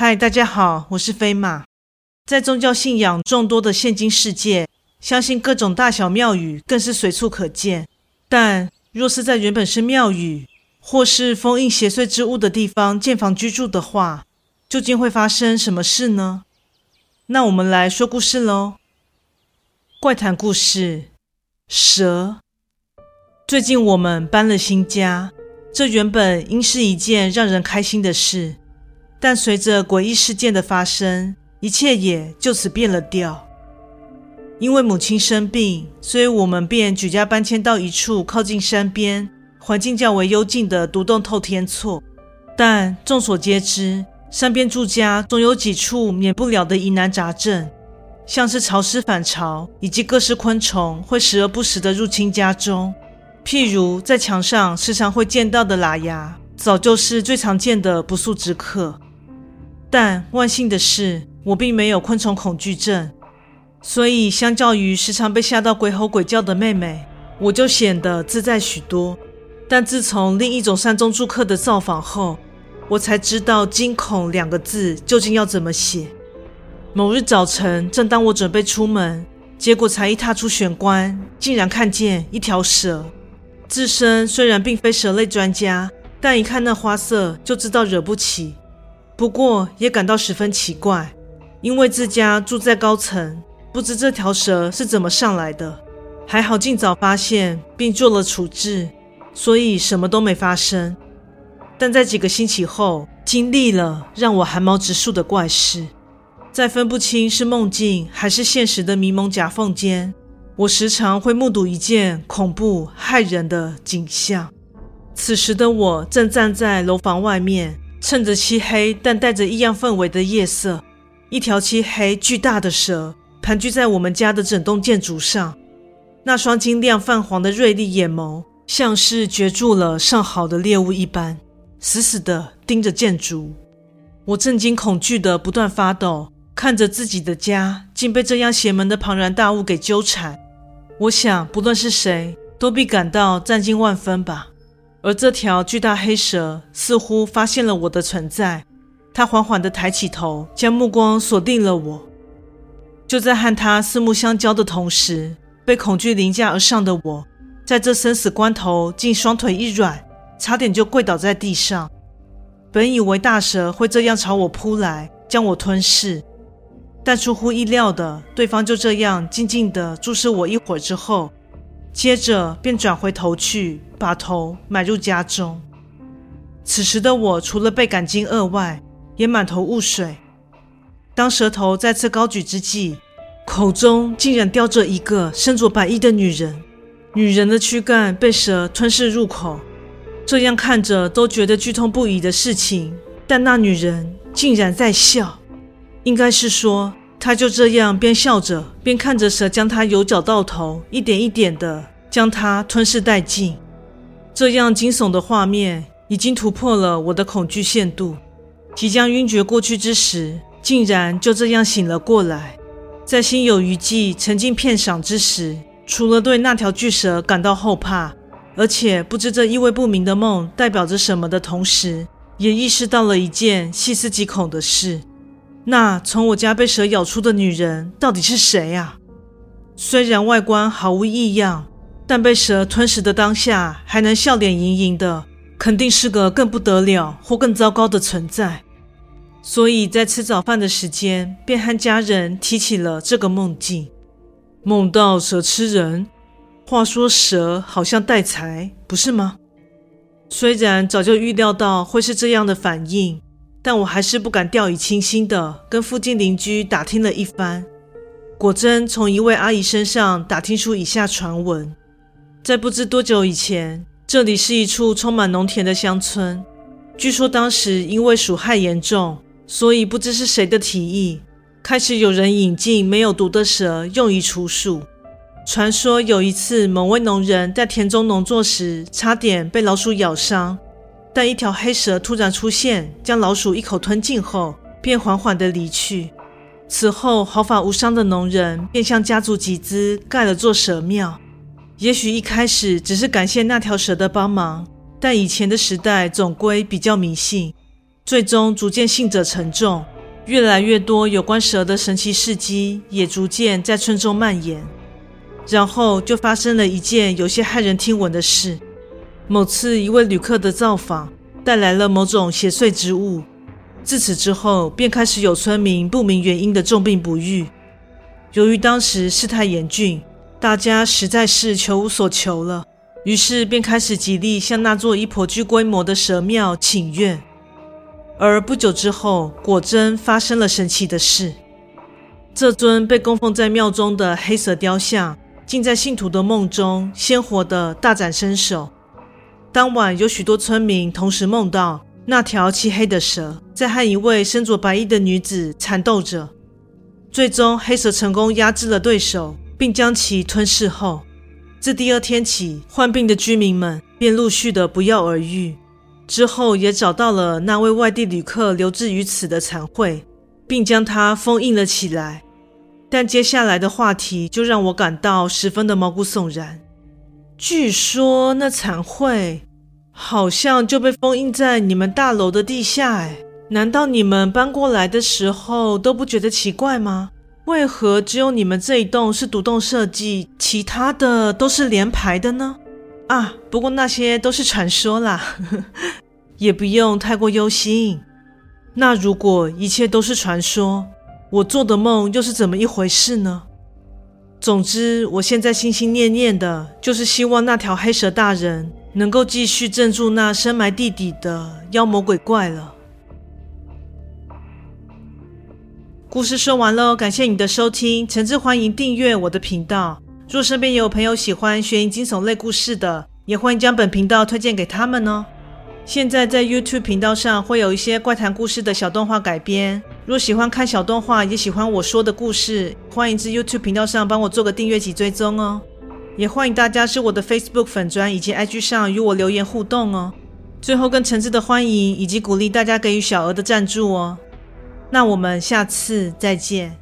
嗨，大家好，我是飞马。在宗教信仰众多的现今世界，相信各种大小庙宇更是随处可见。但若是在原本是庙宇，或是封印邪祟之物的地方建房居住的话，究竟会发生什么事呢？那我们来说故事喽。怪谈故事：蛇。最近我们搬了新家，这原本应是一件让人开心的事。但随着诡异事件的发生，一切也就此变了调。因为母亲生病，所以我们便举家搬迁到一处靠近山边、环境较为幽静的独栋透天厝。但众所皆知，山边住家总有几处免不了的疑难杂症，像是潮湿反潮，以及各式昆虫会时而不时地入侵家中。譬如在墙上时常会见到的喇牙，早就是最常见的不速之客。但万幸的是，我并没有昆虫恐惧症，所以相较于时常被吓到鬼吼鬼叫的妹妹，我就显得自在许多。但自从另一种山中住客的造访后，我才知道“惊恐”两个字究竟要怎么写。某日早晨，正当我准备出门，结果才一踏出玄关，竟然看见一条蛇。自身虽然并非蛇类专家，但一看那花色就知道惹不起。不过也感到十分奇怪，因为自家住在高层，不知这条蛇是怎么上来的。还好尽早发现并做了处置，所以什么都没发生。但在几个星期后，经历了让我寒毛直竖的怪事。在分不清是梦境还是现实的迷蒙夹缝间，我时常会目睹一件恐怖骇人的景象。此时的我正站在楼房外面。趁着漆黑但带着异样氛围的夜色，一条漆黑巨大的蛇盘踞在我们家的整栋建筑上。那双晶亮泛黄的锐利眼眸，像是攫住了上好的猎物一般，死死地盯着建筑。我震惊恐惧地不断发抖，看着自己的家竟被这样邪门的庞然大物给纠缠。我想，不论是谁，都必感到战惊万分吧。而这条巨大黑蛇似乎发现了我的存在，它缓缓地抬起头，将目光锁定了我。就在和它四目相交的同时，被恐惧凌驾而上的我，在这生死关头竟双腿一软，差点就跪倒在地上。本以为大蛇会这样朝我扑来，将我吞噬，但出乎意料的，对方就这样静静地注视我一会儿之后。接着便转回头去，把头埋入家中。此时的我，除了倍感惊愕外，也满头雾水。当舌头再次高举之际，口中竟然叼着一个身着白衣的女人。女人的躯干被蛇吞噬入口，这样看着都觉得剧痛不已的事情，但那女人竟然在笑，应该是说。他就这样边笑着边看着蛇将他由脚到头一点一点的将他吞噬殆尽，这样惊悚的画面已经突破了我的恐惧限度。即将晕厥过去之时，竟然就这样醒了过来。在心有余悸、沉浸片刻之时，除了对那条巨蛇感到后怕，而且不知这意味不明的梦代表着什么的同时，也意识到了一件细思极恐的事。那从我家被蛇咬出的女人到底是谁啊？虽然外观毫无异样，但被蛇吞噬的当下还能笑脸盈盈的，肯定是个更不得了或更糟糕的存在。所以在吃早饭的时间，便和家人提起了这个梦境，梦到蛇吃人。话说蛇好像带财，不是吗？虽然早就预料到会是这样的反应。但我还是不敢掉以轻心的跟附近邻居打听了一番，果真从一位阿姨身上打听出以下传闻：在不知多久以前，这里是一处充满农田的乡村。据说当时因为鼠害严重，所以不知是谁的提议，开始有人引进没有毒的蛇用于除鼠。传说有一次，某位农人在田中农作时，差点被老鼠咬伤。但一条黑蛇突然出现，将老鼠一口吞尽后，便缓缓地离去。此后毫发无伤的农人便向家族集资盖了座蛇庙。也许一开始只是感谢那条蛇的帮忙，但以前的时代总归比较迷信，最终逐渐信者成众，越来越多有关蛇的神奇事迹也逐渐在村中蔓延。然后就发生了一件有些骇人听闻的事：某次一位旅客的造访带来了某种邪祟之物，自此之后便开始有村民不明原因的重病不愈。由于当时事态严峻，大家实在是求无所求了，于是便开始极力向那座一颇具规模的蛇庙请愿。而不久之后，果真发生了神奇的事。这尊被供奉在庙中的黑色雕像，竟在信徒的梦中鲜活的大展身手。当晚，有许多村民同时梦到那条漆黑的蛇在和一位身着白衣的女子缠斗着。最终，黑蛇成功压制了对手，并将其吞噬后，自第二天起，患病的居民们便陆续的不药而愈。之后，也找到了那位外地旅客留置于此的残秽，并将它封印了起来。但接下来的话题就让我感到十分的毛骨悚然。据说那残绘好像就被封印在你们大楼的地下，哎。难道你们搬过来的时候都不觉得奇怪吗？为何只有你们这一栋是独栋设计，其他的都是连排的呢？啊，不过那些都是传说啦，呵呵，也不用太过忧心。那如果一切都是传说，我做的梦又是怎么一回事呢？总之，我现在心心念念的就是希望那条黑蛇大人能够继续镇住那深埋地底的妖魔鬼怪了。故事说完喽，感谢你的收听，诚挚欢迎订阅我的频道。若身边有朋友喜欢悬疑惊悚类故事的，也欢迎将本频道推荐给他们哦。现在在 YouTube 频道上会有一些怪谈故事的小动画改编，若喜欢看小动画，也喜欢我说的故事，欢迎至 YouTube 频道上帮我做个订阅及追踪哦。也欢迎大家至我的 Facebook 粉专以及 IG 上与我留言互动哦。最后更诚挚的欢迎以及鼓励大家给予小额的赞助哦。那我们下次再见。